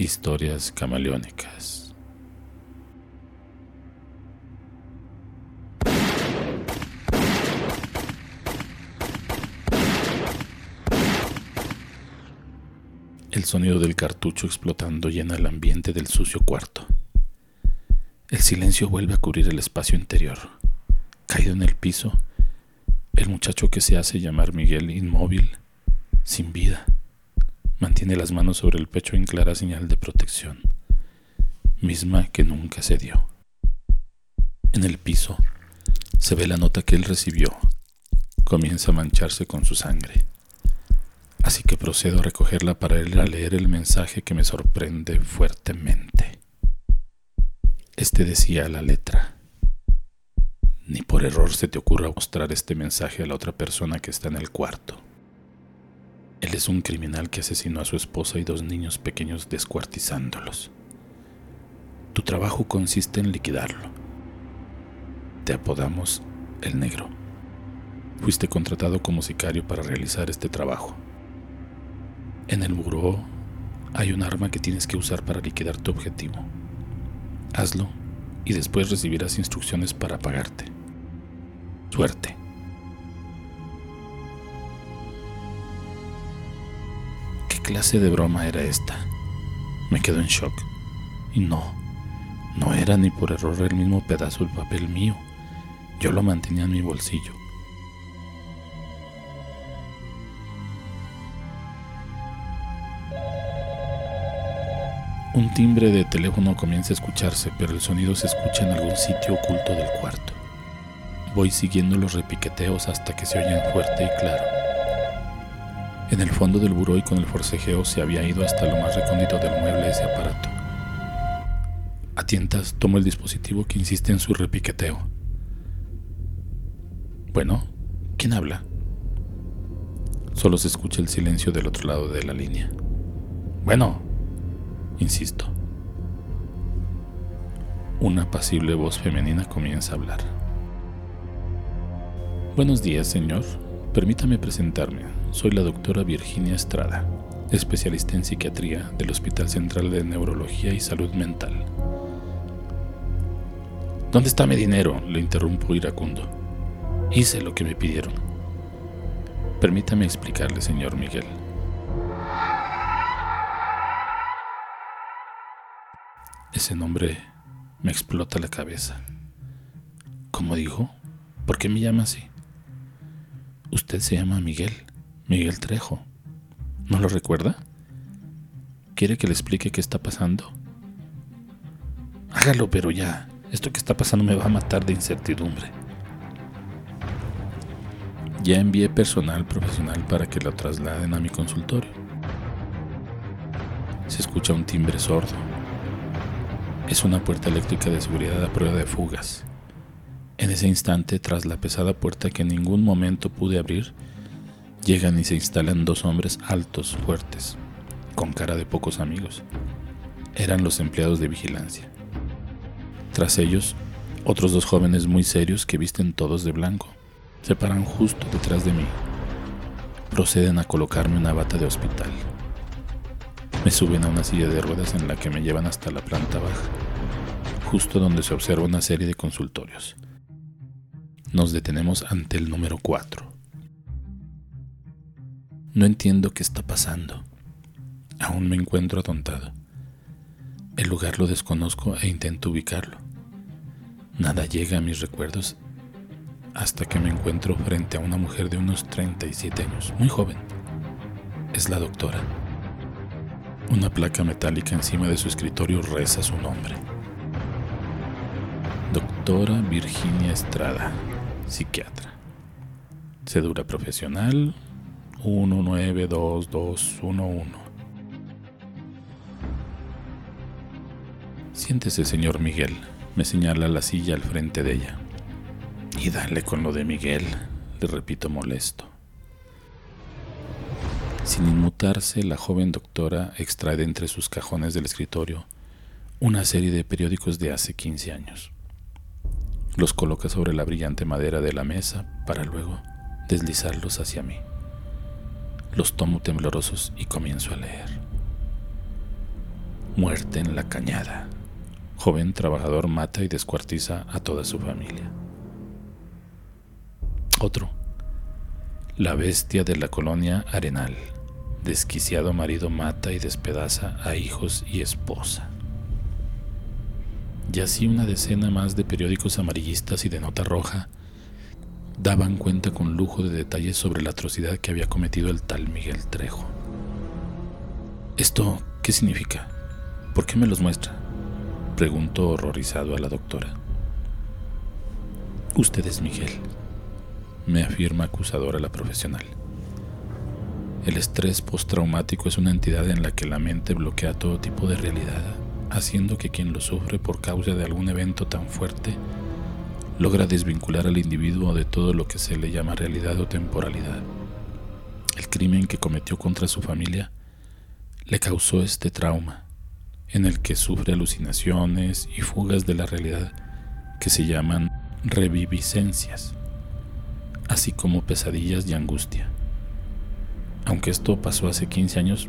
Historias camaleónicas. El sonido del cartucho explotando llena el ambiente del sucio cuarto. El silencio vuelve a cubrir el espacio interior. Caído en el piso, el muchacho que se hace llamar Miguel, inmóvil, sin vida, mantiene las manos sobre el pecho en clara señal de protección, misma que nunca se dio. En el piso se ve la nota que él recibió. Comienza a mancharse con su sangre. Así que procedo a recogerla para ir a leer el mensaje que me sorprende fuertemente. Este decía la letra. Ni por error se te ocurra mostrar este mensaje a la otra persona que está en el cuarto. Él es un criminal que asesinó a su esposa y dos niños pequeños descuartizándolos. Tu trabajo consiste en liquidarlo. Te apodamos el negro. Fuiste contratado como sicario para realizar este trabajo. En el buró hay un arma que tienes que usar para liquidar tu objetivo. Hazlo y después recibirás instrucciones para pagarte. Suerte. Clase de broma era esta? Me quedo en shock. Y no, no era ni por error el mismo pedazo del papel mío. Yo lo mantenía en mi bolsillo. Un timbre de teléfono comienza a escucharse, pero el sonido se escucha en algún sitio oculto del cuarto. Voy siguiendo los repiqueteos hasta que se oyen fuerte y claro. En el fondo del buró y con el forcejeo se había ido hasta lo más recóndito del mueble ese aparato. A tientas tomo el dispositivo que insiste en su repiqueteo. Bueno, ¿quién habla? Solo se escucha el silencio del otro lado de la línea. Bueno, insisto. Una apacible voz femenina comienza a hablar. Buenos días, señor. Permítame presentarme. Soy la doctora Virginia Estrada, especialista en psiquiatría del Hospital Central de Neurología y Salud Mental. ¿Dónde está mi dinero? Le interrumpo iracundo. Hice lo que me pidieron. Permítame explicarle, señor Miguel. Ese nombre me explota la cabeza. ¿Cómo dijo? ¿Por qué me llama así? Usted se llama Miguel, Miguel Trejo. ¿No lo recuerda? ¿Quiere que le explique qué está pasando? Hágalo, pero ya. Esto que está pasando me va a matar de incertidumbre. Ya envié personal profesional para que lo trasladen a mi consultorio. Se escucha un timbre sordo. Es una puerta eléctrica de seguridad a prueba de fugas. En ese instante, tras la pesada puerta que en ningún momento pude abrir, llegan y se instalan dos hombres altos, fuertes, con cara de pocos amigos. Eran los empleados de vigilancia. Tras ellos, otros dos jóvenes muy serios que visten todos de blanco. Se paran justo detrás de mí. Proceden a colocarme una bata de hospital. Me suben a una silla de ruedas en la que me llevan hasta la planta baja, justo donde se observa una serie de consultorios. Nos detenemos ante el número 4. No entiendo qué está pasando. Aún me encuentro atontado. El lugar lo desconozco e intento ubicarlo. Nada llega a mis recuerdos hasta que me encuentro frente a una mujer de unos 37 años, muy joven. Es la doctora. Una placa metálica encima de su escritorio reza su nombre. Doctora Virginia Estrada, psiquiatra. Cedura profesional 192211. Siéntese, señor Miguel, me señala la silla al frente de ella. Y dale con lo de Miguel, le repito molesto. Sin inmutarse, la joven doctora extrae entre sus cajones del escritorio una serie de periódicos de hace 15 años. Los coloca sobre la brillante madera de la mesa para luego deslizarlos hacia mí. Los tomo temblorosos y comienzo a leer. Muerte en la cañada. Joven trabajador mata y descuartiza a toda su familia. Otro. La bestia de la colonia Arenal. Desquiciado marido mata y despedaza a hijos y esposa. Y así una decena más de periódicos amarillistas y de nota roja daban cuenta con lujo de detalles sobre la atrocidad que había cometido el tal Miguel Trejo. ¿Esto qué significa? ¿Por qué me los muestra? Preguntó horrorizado a la doctora. Usted es Miguel, me afirma acusadora la profesional. El estrés postraumático es una entidad en la que la mente bloquea todo tipo de realidad, haciendo que quien lo sufre por causa de algún evento tan fuerte logra desvincular al individuo de todo lo que se le llama realidad o temporalidad. El crimen que cometió contra su familia le causó este trauma, en el que sufre alucinaciones y fugas de la realidad que se llaman reviviscencias, así como pesadillas y angustia. Aunque esto pasó hace 15 años,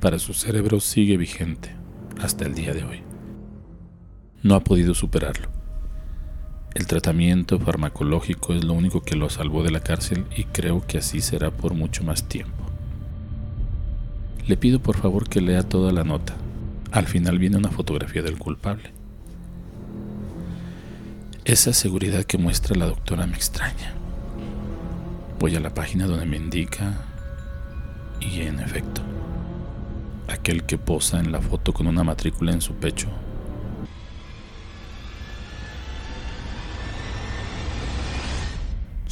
para su cerebro sigue vigente hasta el día de hoy. No ha podido superarlo. El tratamiento farmacológico es lo único que lo salvó de la cárcel y creo que así será por mucho más tiempo. Le pido por favor que lea toda la nota. Al final viene una fotografía del culpable. Esa seguridad que muestra la doctora me extraña. Voy a la página donde me indica y en efecto, aquel que posa en la foto con una matrícula en su pecho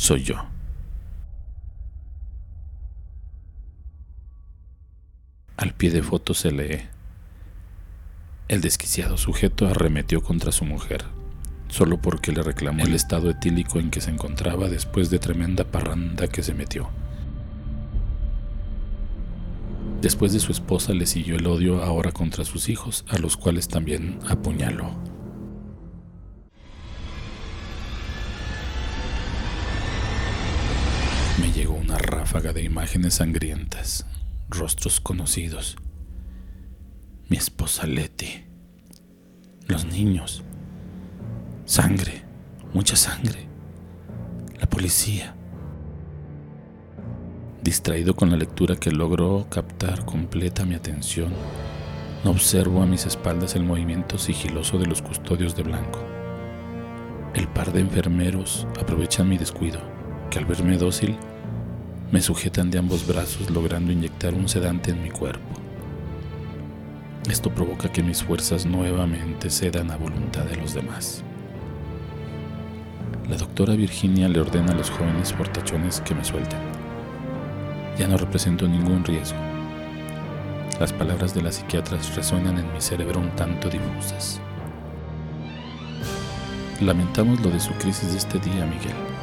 soy yo. Al pie de foto se lee, el desquiciado sujeto arremetió contra su mujer, solo porque le reclamó el estado etílico en que se encontraba después de tremenda parranda que se metió. Después de su esposa le siguió el odio ahora contra sus hijos, a los cuales también apuñaló. Me llegó una ráfaga de imágenes sangrientas, rostros conocidos. Mi esposa Leti, los niños, sangre, mucha sangre, la policía. Distraído con la lectura que logró captar completa mi atención, observo a mis espaldas el movimiento sigiloso de los custodios de blanco. El par de enfermeros aprovechan mi descuido al verme dócil me sujetan de ambos brazos logrando inyectar un sedante en mi cuerpo. Esto provoca que mis fuerzas nuevamente cedan a voluntad de los demás. La doctora Virginia le ordena a los jóvenes portachones que me suelten. Ya no represento ningún riesgo. Las palabras de las psiquiatras resuenan en mi cerebro un tanto difusas. Lamentamos lo de su crisis de este día, Miguel.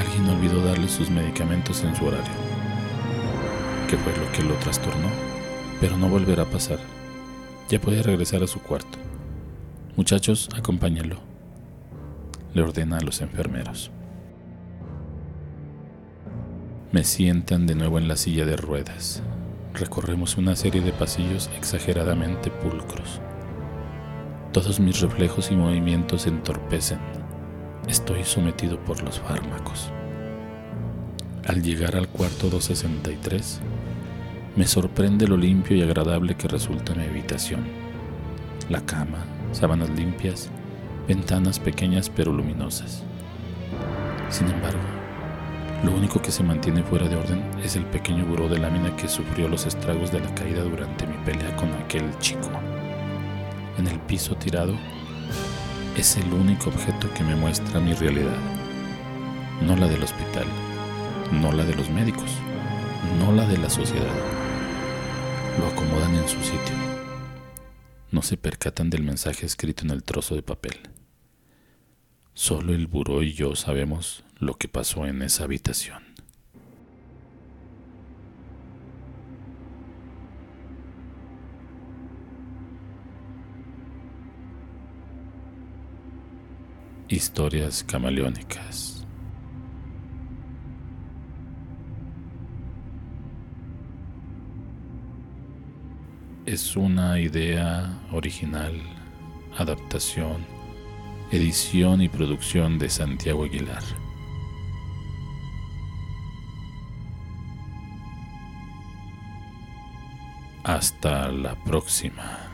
Alguien olvidó darle sus medicamentos en su horario, que fue lo que lo trastornó, pero no volverá a pasar. Ya puede regresar a su cuarto. Muchachos, acompáñenlo. Le ordena a los enfermeros. Me sientan de nuevo en la silla de ruedas. Recorremos una serie de pasillos exageradamente pulcros. Todos mis reflejos y movimientos se entorpecen Estoy sometido por los fármacos. Al llegar al cuarto 263, me sorprende lo limpio y agradable que resulta mi habitación. La cama, sábanas limpias, ventanas pequeñas pero luminosas. Sin embargo, lo único que se mantiene fuera de orden es el pequeño buró de lámina que sufrió los estragos de la caída durante mi pelea con aquel chico. En el piso tirado es el único objeto que me muestra mi realidad, no la del hospital, no la de los médicos, no la de la sociedad. Lo acomodan en su sitio. No se percatan del mensaje escrito en el trozo de papel. Solo el buró y yo sabemos lo que pasó en esa habitación. Historias camaleónicas. es una idea original, adaptación, edición y producción de Santiago Aguilar. Hasta la próxima.